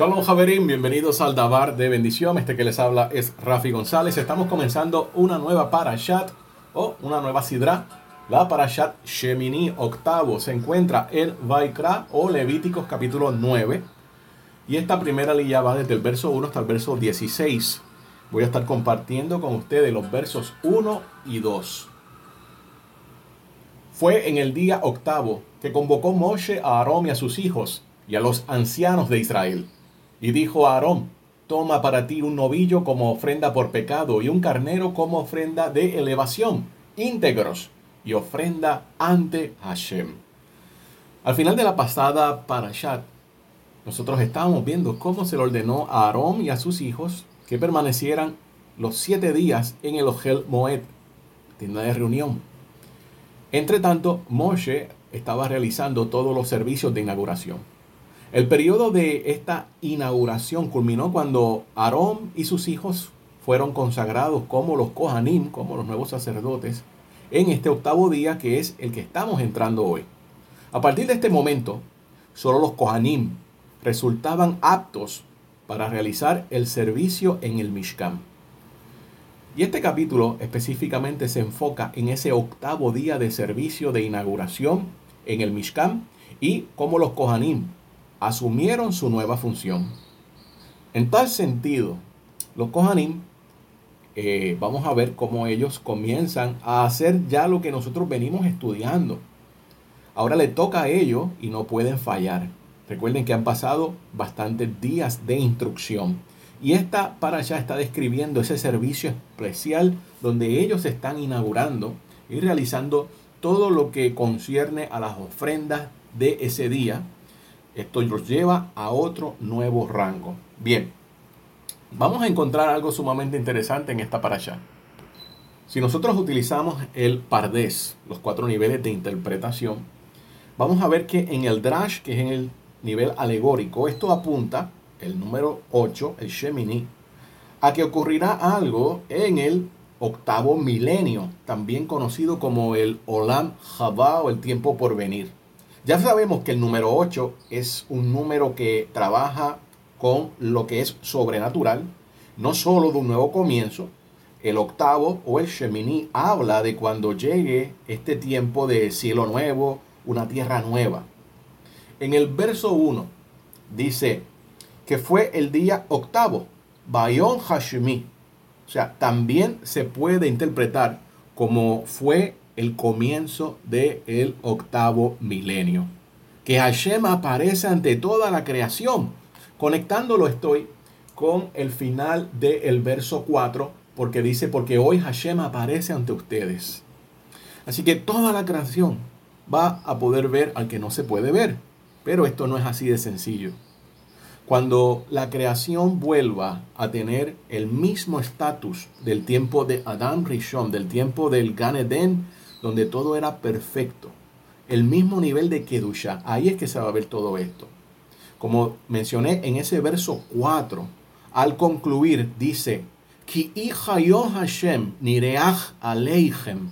Shalom Javerín, bienvenidos al Dabar de Bendición. Este que les habla es Rafi González. Estamos comenzando una nueva Parashat o una nueva Sidra. La Parashat Shemini octavo se encuentra en Vaikra o Levíticos capítulo 9. Y esta primera línea va desde el verso 1 hasta el verso 16. Voy a estar compartiendo con ustedes los versos 1 y 2. Fue en el día octavo que convocó Moshe a Aarón y a sus hijos y a los ancianos de Israel y dijo a Aarón, toma para ti un novillo como ofrenda por pecado y un carnero como ofrenda de elevación, íntegros, y ofrenda ante Hashem. Al final de la pasada Parashat, nosotros estábamos viendo cómo se le ordenó a Aarón y a sus hijos que permanecieran los siete días en el Ogel Moed, tienda de reunión. Entre tanto, Moshe estaba realizando todos los servicios de inauguración. El periodo de esta inauguración culminó cuando Aarón y sus hijos fueron consagrados como los Kohanim, como los nuevos sacerdotes, en este octavo día que es el que estamos entrando hoy. A partir de este momento, solo los Kohanim resultaban aptos para realizar el servicio en el Mishkan. Y este capítulo específicamente se enfoca en ese octavo día de servicio de inauguración en el Mishkan y cómo los Kohanim asumieron su nueva función. En tal sentido, los Kohanim, eh, vamos a ver cómo ellos comienzan a hacer ya lo que nosotros venimos estudiando. Ahora le toca a ellos y no pueden fallar. Recuerden que han pasado bastantes días de instrucción. Y esta para allá está describiendo ese servicio especial donde ellos están inaugurando y realizando todo lo que concierne a las ofrendas de ese día, esto los lleva a otro nuevo rango. Bien, vamos a encontrar algo sumamente interesante en esta para allá. Si nosotros utilizamos el Pardés, los cuatro niveles de interpretación, vamos a ver que en el Drash, que es en el nivel alegórico, esto apunta, el número 8, el Shemini, a que ocurrirá algo en el octavo milenio, también conocido como el Olam Jabá o el tiempo por venir. Ya sabemos que el número 8 es un número que trabaja con lo que es sobrenatural, no solo de un nuevo comienzo. El octavo o el Shemini habla de cuando llegue este tiempo de cielo nuevo, una tierra nueva. En el verso 1 dice que fue el día octavo, Bayon Hashemi. O sea, también se puede interpretar como fue el comienzo del el octavo milenio. Que Hashem aparece ante toda la creación. Conectándolo estoy con el final del verso 4, porque dice, porque hoy Hashem aparece ante ustedes. Así que toda la creación va a poder ver al que no se puede ver. Pero esto no es así de sencillo. Cuando la creación vuelva a tener el mismo estatus del tiempo de Adam Rishon, del tiempo del Gan Eden, donde todo era perfecto, el mismo nivel de Kedusha, ahí es que se va a ver todo esto. Como mencioné en ese verso 4, al concluir dice, Ki Hashem nireach aleichem.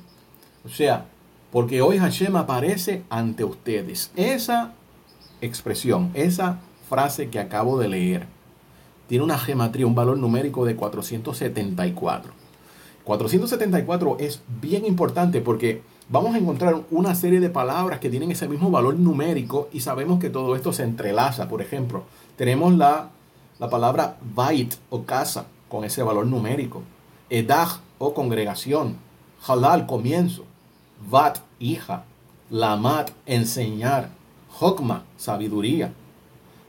O sea, porque hoy Hashem aparece ante ustedes. Esa expresión, esa frase que acabo de leer, tiene una gematría, un valor numérico de 474. 474 es bien importante porque vamos a encontrar una serie de palabras que tienen ese mismo valor numérico y sabemos que todo esto se entrelaza. Por ejemplo, tenemos la, la palabra bait o casa con ese valor numérico. Edah o congregación. Halal, comienzo. Vat, hija. Lamat, enseñar. Hokma, sabiduría.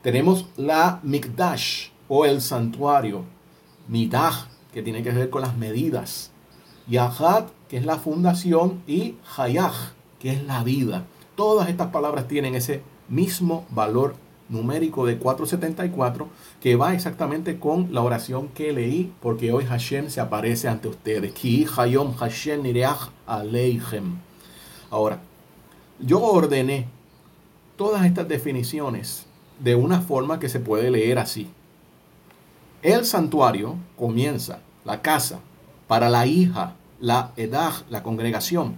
Tenemos la Mikdash o el santuario. Midah, que tiene que ver con las medidas. Yahat, que es la fundación, y Hayah, que es la vida. Todas estas palabras tienen ese mismo valor numérico de 474 que va exactamente con la oración que leí porque hoy Hashem se aparece ante ustedes. Ki Hayom Hashem Aleichem. Ahora, yo ordené todas estas definiciones de una forma que se puede leer así. El santuario comienza, la casa, para la hija, la edad, la congregación,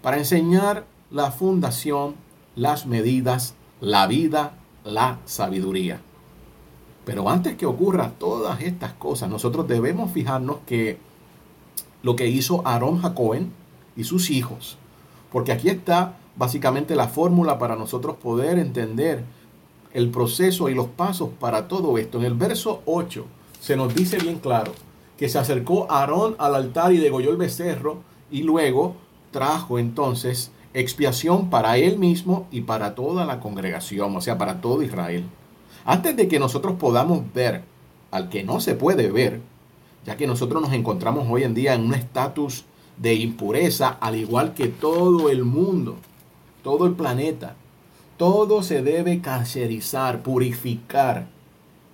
para enseñar la fundación, las medidas, la vida, la sabiduría. Pero antes que ocurra todas estas cosas, nosotros debemos fijarnos que lo que hizo Aarón Jacoben y sus hijos, porque aquí está básicamente la fórmula para nosotros poder entender el proceso y los pasos para todo esto. En el verso 8 se nos dice bien claro que se acercó Aarón al altar y degolló el becerro y luego trajo entonces expiación para él mismo y para toda la congregación, o sea, para todo Israel. Antes de que nosotros podamos ver al que no se puede ver, ya que nosotros nos encontramos hoy en día en un estatus de impureza, al igual que todo el mundo, todo el planeta, todo se debe cacherizar, purificar.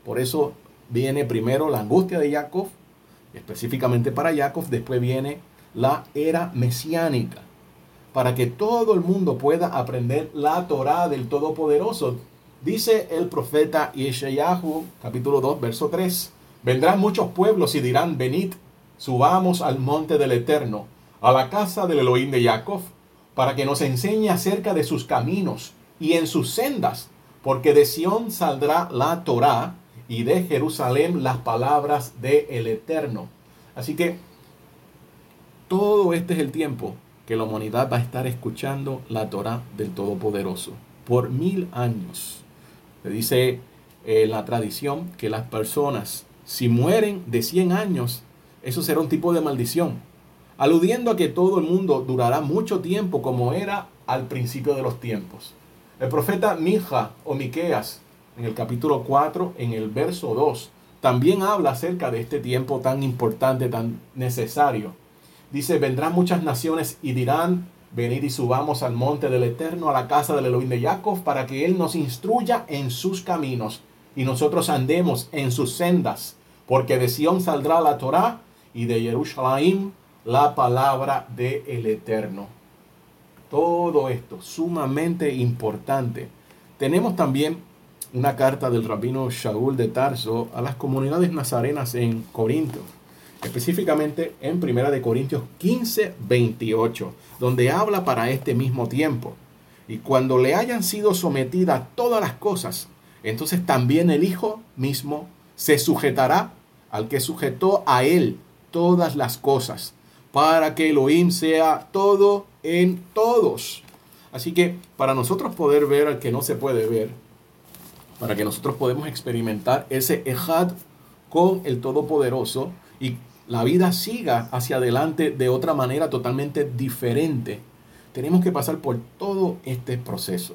Por eso viene primero la angustia de Jacob, específicamente para Jacob, después viene la era mesiánica, para que todo el mundo pueda aprender la Torah del Todopoderoso. Dice el profeta Yeshayahu, capítulo 2, verso 3. Vendrán muchos pueblos y dirán, venid, subamos al monte del Eterno, a la casa del Elohim de Jacob, para que nos enseñe acerca de sus caminos y en sus sendas, porque de Sión saldrá la Torá y de Jerusalén las palabras del el Eterno. Así que todo este es el tiempo que la humanidad va a estar escuchando la Torá del Todopoderoso por mil años. Se dice en la tradición que las personas, si mueren de 100 años, eso será un tipo de maldición, aludiendo a que todo el mundo durará mucho tiempo como era al principio de los tiempos. El profeta Mija o Miqueas, en el capítulo 4, en el verso 2, también habla acerca de este tiempo tan importante, tan necesario. Dice, vendrán muchas naciones y dirán, venid y subamos al monte del Eterno, a la casa del Elohim de Jacob, para que Él nos instruya en sus caminos y nosotros andemos en sus sendas, porque de Sión saldrá la Torá y de Jerusalén la palabra del el Eterno. Todo esto sumamente importante. Tenemos también una carta del rabino Shaul de Tarso a las comunidades nazarenas en Corinto específicamente en Primera de Corintios 15, 28, donde habla para este mismo tiempo. Y cuando le hayan sido sometidas todas las cosas, entonces también el Hijo mismo se sujetará al que sujetó a él todas las cosas, para que Elohim sea todo en todos. Así que para nosotros poder ver al que no se puede ver, para que nosotros podamos experimentar ese ejad con el Todopoderoso y la vida siga hacia adelante de otra manera totalmente diferente, tenemos que pasar por todo este proceso.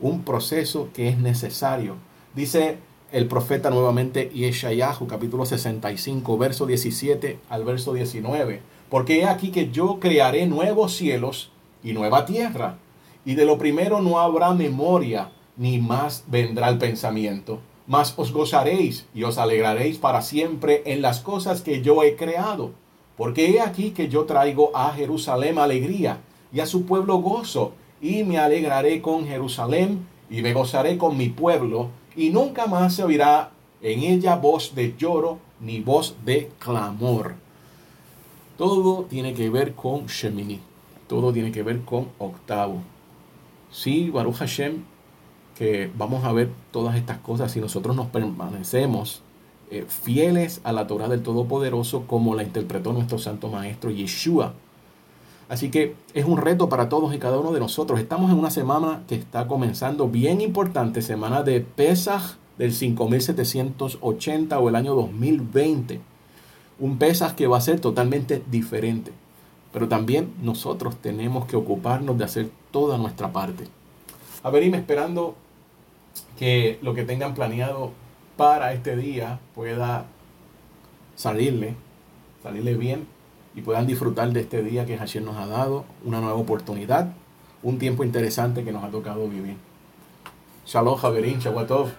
Un proceso que es necesario. Dice el profeta nuevamente Yeshayahu, capítulo 65, verso 17 al verso 19. Porque he aquí que yo crearé nuevos cielos y nueva tierra. Y de lo primero no habrá memoria, ni más vendrá el pensamiento mas os gozaréis y os alegraréis para siempre en las cosas que yo he creado. Porque he aquí que yo traigo a Jerusalén alegría y a su pueblo gozo, y me alegraré con Jerusalén y me gozaré con mi pueblo, y nunca más se oirá en ella voz de lloro ni voz de clamor. Todo tiene que ver con Shemini, todo tiene que ver con octavo. Sí, Baruch Hashem, que vamos a ver todas estas cosas si nosotros nos permanecemos eh, fieles a la Torah del Todopoderoso como la interpretó nuestro Santo Maestro Yeshua. Así que es un reto para todos y cada uno de nosotros. Estamos en una semana que está comenzando bien importante, semana de Pesach del 5780 o el año 2020. Un Pesach que va a ser totalmente diferente. Pero también nosotros tenemos que ocuparnos de hacer toda nuestra parte. A venirme esperando que lo que tengan planeado para este día pueda salirle, salirle bien y puedan disfrutar de este día que Hashem nos ha dado, una nueva oportunidad, un tiempo interesante que nos ha tocado vivir. Shalom, Javerín, Shavuatov.